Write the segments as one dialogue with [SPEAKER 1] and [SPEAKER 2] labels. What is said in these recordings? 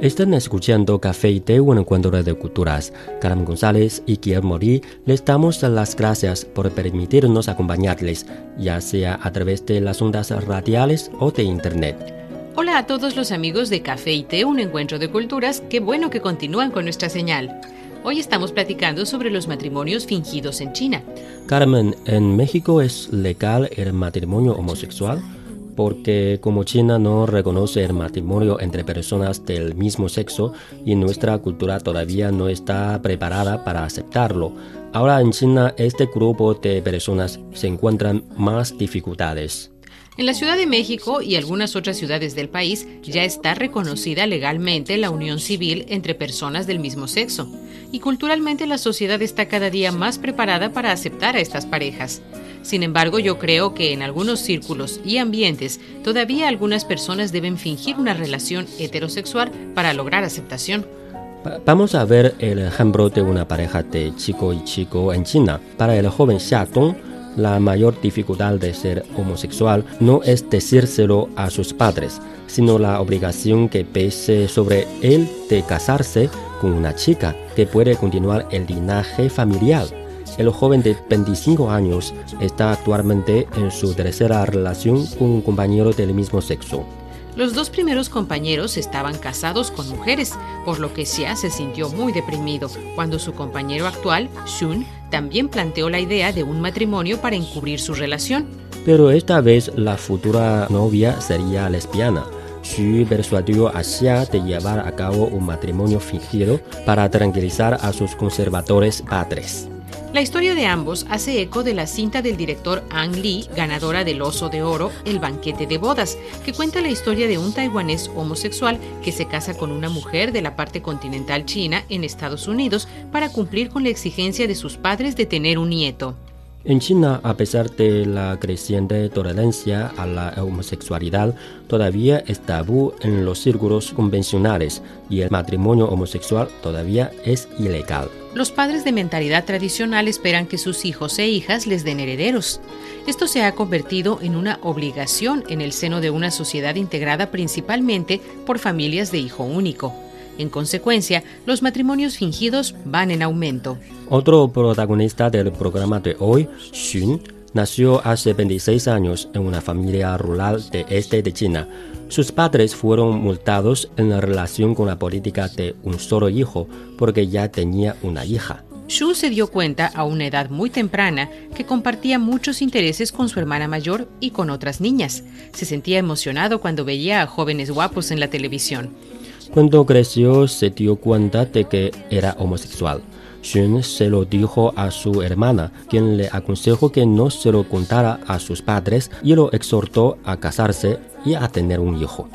[SPEAKER 1] Están escuchando Café y Té, un encuentro de culturas. Carmen González y Guillermo Morí les damos las gracias por permitirnos acompañarles, ya sea a través de las ondas radiales o de Internet.
[SPEAKER 2] Hola a todos los amigos de Café y Té, un encuentro de culturas. Qué bueno que continúan con nuestra señal. Hoy estamos platicando sobre los matrimonios fingidos en China.
[SPEAKER 1] Carmen, ¿en México es legal el matrimonio homosexual? Porque como China no reconoce el matrimonio entre personas del mismo sexo y nuestra cultura todavía no está preparada para aceptarlo, ahora en China este grupo de personas se encuentran más dificultades.
[SPEAKER 2] En la Ciudad de México y algunas otras ciudades del país ya está reconocida legalmente la unión civil entre personas del mismo sexo, y culturalmente la sociedad está cada día más preparada para aceptar a estas parejas. Sin embargo, yo creo que en algunos círculos y ambientes todavía algunas personas deben fingir una relación heterosexual para lograr aceptación.
[SPEAKER 1] Vamos a ver el ejemplo de una pareja de chico y chico en China. Para el joven Xia Dong, la mayor dificultad de ser homosexual no es decírselo a sus padres, sino la obligación que pese sobre él de casarse con una chica que puede continuar el linaje familiar. El joven de 25 años está actualmente en su tercera relación con un compañero del mismo sexo.
[SPEAKER 2] Los dos primeros compañeros estaban casados con mujeres, por lo que Xia se sintió muy deprimido cuando su compañero actual, Shun, también planteó la idea de un matrimonio para encubrir su relación.
[SPEAKER 1] Pero esta vez la futura novia sería lesbiana. Xu persuadió a Xia de llevar a cabo un matrimonio fingido para tranquilizar a sus conservadores padres.
[SPEAKER 2] La historia de ambos hace eco de la cinta del director Ang Lee, ganadora del Oso de Oro, El banquete de bodas, que cuenta la historia de un taiwanés homosexual que se casa con una mujer de la parte continental china en Estados Unidos para cumplir con la exigencia de sus padres de tener un nieto.
[SPEAKER 1] En China, a pesar de la creciente tolerancia a la homosexualidad, todavía es tabú en los círculos convencionales y el matrimonio homosexual todavía es ilegal.
[SPEAKER 2] Los padres de mentalidad tradicional esperan que sus hijos e hijas les den herederos. Esto se ha convertido en una obligación en el seno de una sociedad integrada principalmente por familias de hijo único. En consecuencia, los matrimonios fingidos van en aumento.
[SPEAKER 1] Otro protagonista del programa de hoy, Xun, nació hace 26 años en una familia rural de este de China. Sus padres fueron multados en la relación con la política de un solo hijo porque ya tenía una hija.
[SPEAKER 2] Xu se dio cuenta a una edad muy temprana que compartía muchos intereses con su hermana mayor y con otras niñas. Se sentía emocionado cuando veía a jóvenes guapos en la televisión.
[SPEAKER 1] Cuando creció se dio cuenta de que era homosexual. Xun se lo dijo a su hermana, quien le aconsejó que no se lo contara a sus padres y lo exhortó a casarse y a tener un hijo.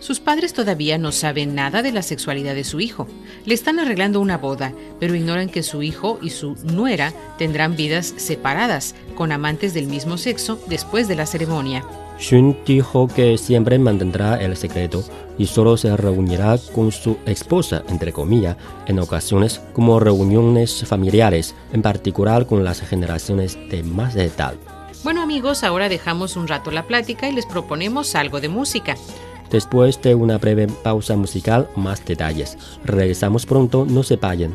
[SPEAKER 2] Sus padres todavía no saben nada de la sexualidad de su hijo. Le están arreglando una boda, pero ignoran que su hijo y su nuera tendrán vidas separadas, con amantes del mismo sexo después de la ceremonia.
[SPEAKER 1] Xun dijo que siempre mantendrá el secreto y solo se reunirá con su esposa, entre comillas, en ocasiones como reuniones familiares, en particular con las generaciones de más edad.
[SPEAKER 2] Bueno amigos, ahora dejamos un rato la plática y les proponemos algo de música.
[SPEAKER 1] Después de una breve pausa musical, más detalles. Regresamos pronto, no se vayan.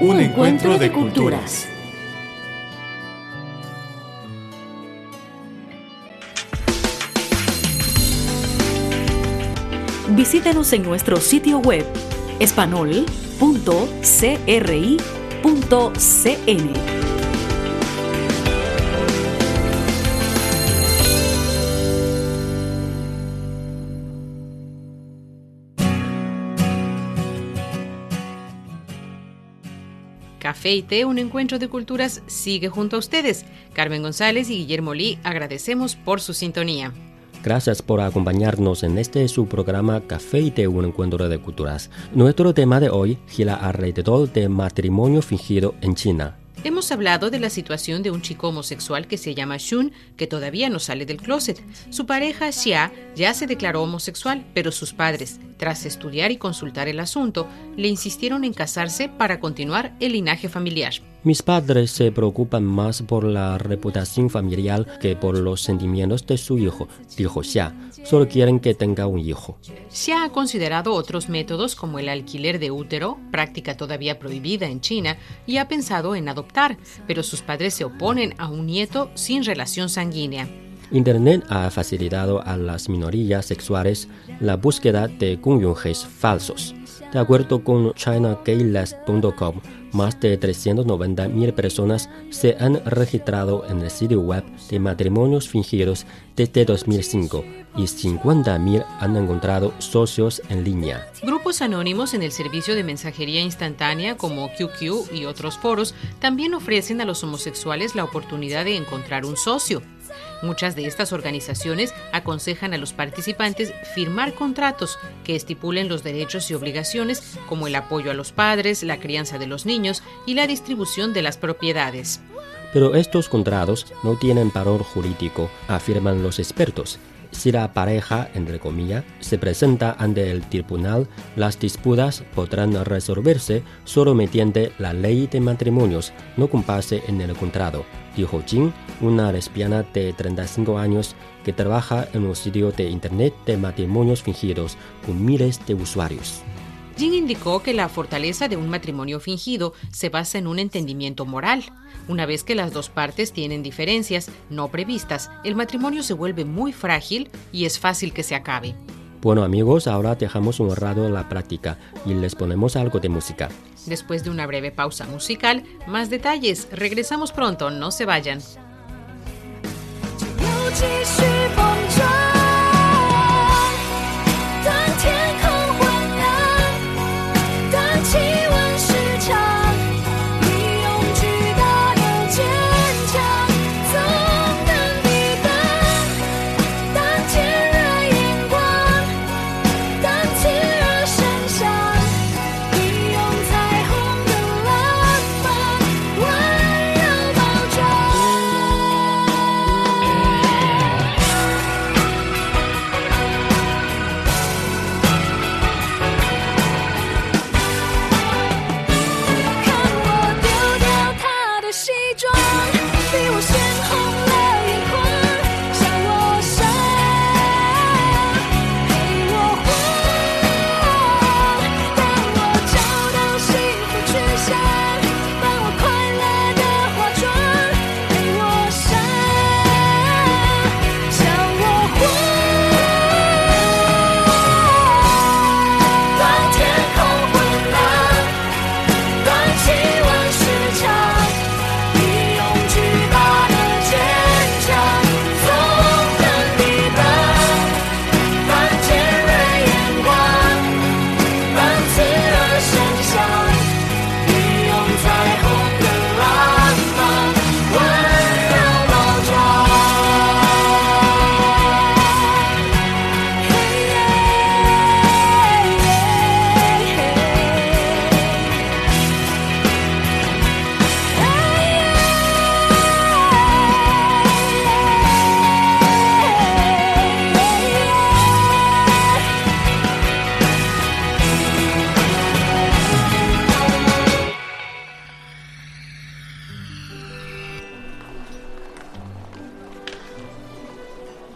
[SPEAKER 3] un encuentro de culturas.
[SPEAKER 4] Visítenos en nuestro sitio web espanol.cri.cn.
[SPEAKER 2] Café y té, un encuentro de culturas, sigue junto a ustedes. Carmen González y Guillermo Lee agradecemos por su sintonía.
[SPEAKER 1] Gracias por acompañarnos en este su programa Café y Té, un encuentro de culturas. Nuestro tema de hoy gira alrededor de matrimonio fingido en China.
[SPEAKER 2] Hemos hablado de la situación de un chico homosexual que se llama Shun, que todavía no sale del closet. Su pareja Xia ya se declaró homosexual, pero sus padres, tras estudiar y consultar el asunto, le insistieron en casarse para continuar el linaje familiar.
[SPEAKER 1] Mis padres se preocupan más por la reputación familiar que por los sentimientos de su hijo, dijo Xia. Solo quieren que tenga un hijo.
[SPEAKER 2] Xia ha considerado otros métodos como el alquiler de útero, práctica todavía prohibida en China, y ha pensado en adoptar, pero sus padres se oponen a un nieto sin relación sanguínea.
[SPEAKER 1] Internet ha facilitado a las minorías sexuales la búsqueda de cónyuges falsos. De acuerdo con ChinaGayList.com, más de 390.000 personas se han registrado en el sitio web de matrimonios fingidos desde 2005 y 50.000 han encontrado socios en línea.
[SPEAKER 2] Grupos anónimos en el servicio de mensajería instantánea como QQ y otros foros también ofrecen a los homosexuales la oportunidad de encontrar un socio. Muchas de estas organizaciones aconsejan a los participantes firmar contratos que estipulen los derechos y obligaciones como el apoyo a los padres, la crianza de los niños y la distribución de las propiedades.
[SPEAKER 1] Pero estos contratos no tienen valor jurídico, afirman los expertos. Si la pareja, entre comillas, se presenta ante el tribunal, las disputas podrán resolverse solo mediante la ley de matrimonios, no con base en el contrato, dijo Jin, una lesbiana de 35 años que trabaja en un sitio de internet de matrimonios fingidos con miles de usuarios.
[SPEAKER 2] Jin indicó que la fortaleza de un matrimonio fingido se basa en un entendimiento moral. Una vez que las dos partes tienen diferencias no previstas, el matrimonio se vuelve muy frágil y es fácil que se acabe.
[SPEAKER 1] Bueno amigos, ahora dejamos un rato la práctica y les ponemos algo de música.
[SPEAKER 2] Después de una breve pausa musical, más detalles. Regresamos pronto, no se vayan.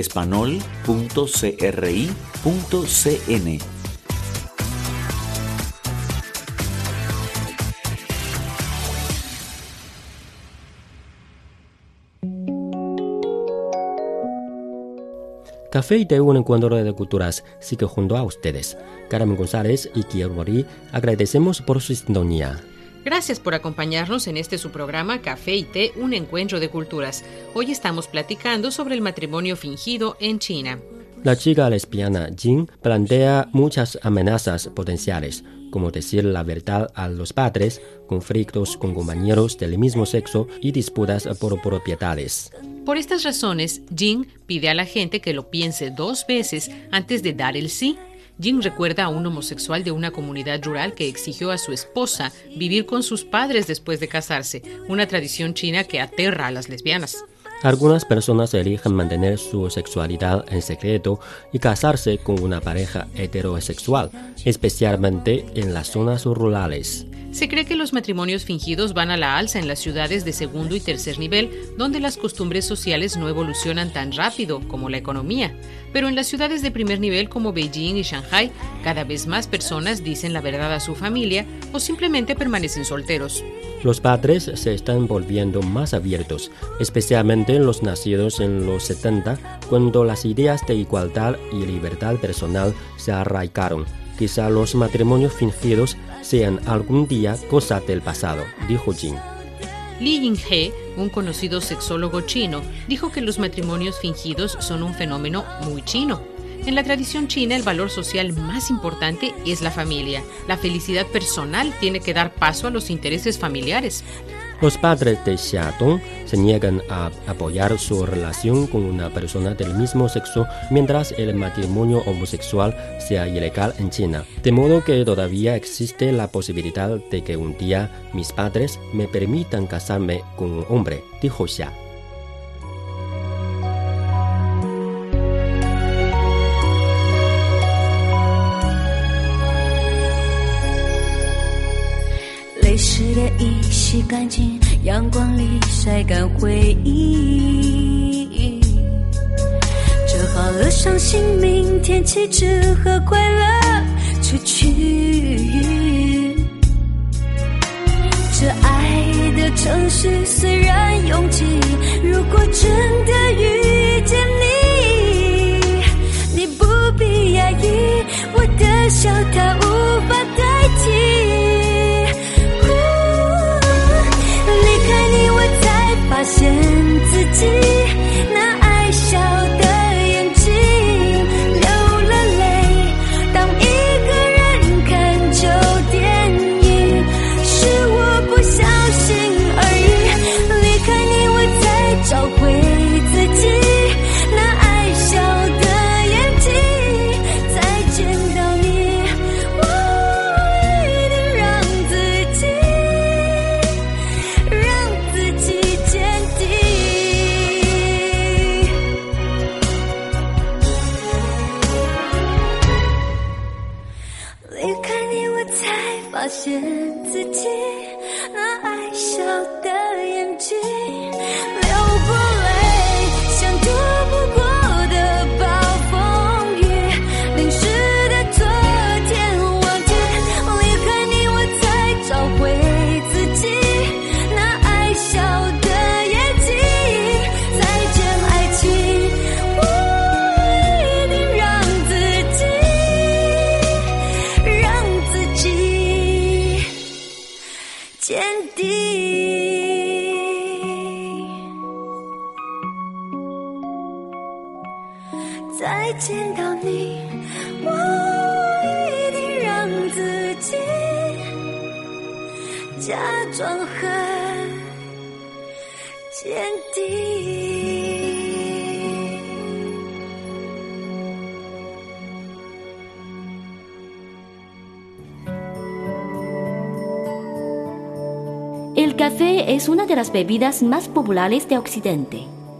[SPEAKER 5] espanol.cri.cn.
[SPEAKER 1] Café y Té, un encuentro de culturas, sigue junto a ustedes. Carmen González y Kier Morí, agradecemos por su sintonía.
[SPEAKER 2] Gracias por acompañarnos en este su programa Café y Té, un encuentro de culturas. Hoy estamos platicando sobre el matrimonio fingido en China.
[SPEAKER 1] La chica lesbiana Jin plantea muchas amenazas potenciales, como decir la verdad a los padres, conflictos con compañeros del mismo sexo y disputas por propiedades.
[SPEAKER 2] Por estas razones, Jin pide a la gente que lo piense dos veces antes de dar el sí. Jin recuerda a un homosexual de una comunidad rural que exigió a su esposa vivir con sus padres después de casarse, una tradición china que aterra a las lesbianas.
[SPEAKER 1] Algunas personas eligen mantener su sexualidad en secreto y casarse con una pareja heterosexual, especialmente en las zonas rurales.
[SPEAKER 2] Se cree que los matrimonios fingidos van a la alza en las ciudades de segundo y tercer nivel, donde las costumbres sociales no evolucionan tan rápido como la economía. Pero en las ciudades de primer nivel como Beijing y Shanghai, cada vez más personas dicen la verdad a su familia o simplemente permanecen solteros.
[SPEAKER 1] Los padres se están volviendo más abiertos, especialmente los nacidos en los 70, cuando las ideas de igualdad y libertad personal se arraigaron. Quizá los matrimonios fingidos sean algún día cosa del pasado, dijo Jin.
[SPEAKER 2] Li Yinghe, un conocido sexólogo chino, dijo que los matrimonios fingidos son un fenómeno muy chino. En la tradición china, el valor social más importante es la familia. La felicidad personal tiene que dar paso a los intereses familiares.
[SPEAKER 1] Los padres de Xiaodong se niegan a apoyar su relación con una persona del mismo sexo mientras el matrimonio homosexual sea ilegal en China. De modo que todavía existe la posibilidad de que un día mis padres me permitan casarme con un hombre, dijo Xia.
[SPEAKER 6] 洗干净，阳光里晒干回忆。折好了伤心，明天起只和快乐出去。这爱的城市虽然拥挤，如果真的遇见你，你不必压抑，我的笑它无法发现自己
[SPEAKER 3] El café es una de las bebidas más populares de Occidente.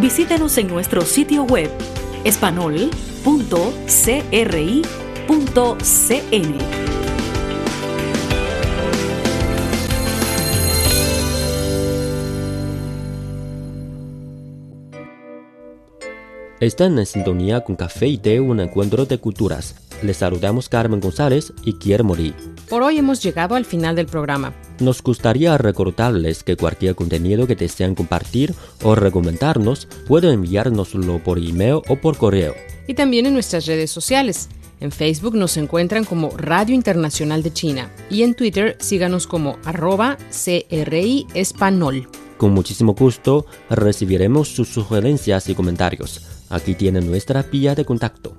[SPEAKER 4] Visítenos en nuestro sitio web espanol.cri.cn.
[SPEAKER 1] Están en sintonía con Café y Té, un encuentro de culturas. Les saludamos Carmen González y Guillermo Lee.
[SPEAKER 2] Por hoy hemos llegado al final del programa.
[SPEAKER 1] Nos gustaría recordarles que cualquier contenido que desean compartir o recomendarnos pueden enviárnoslo por email o por correo.
[SPEAKER 2] Y también en nuestras redes sociales. En Facebook nos encuentran como Radio Internacional de China y en Twitter síganos como arroba CRI Espanol.
[SPEAKER 1] Con muchísimo gusto recibiremos sus sugerencias y comentarios. Aquí tienen nuestra vía de contacto.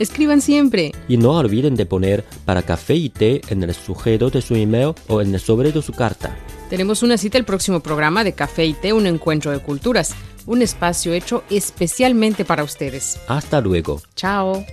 [SPEAKER 2] Escriban siempre.
[SPEAKER 1] Y no olviden de poner para café y té en el sujeto de su email o en el sobre de su carta.
[SPEAKER 2] Tenemos una cita el próximo programa de Café y Té, un encuentro de culturas, un espacio hecho especialmente para ustedes.
[SPEAKER 1] Hasta luego.
[SPEAKER 2] Chao.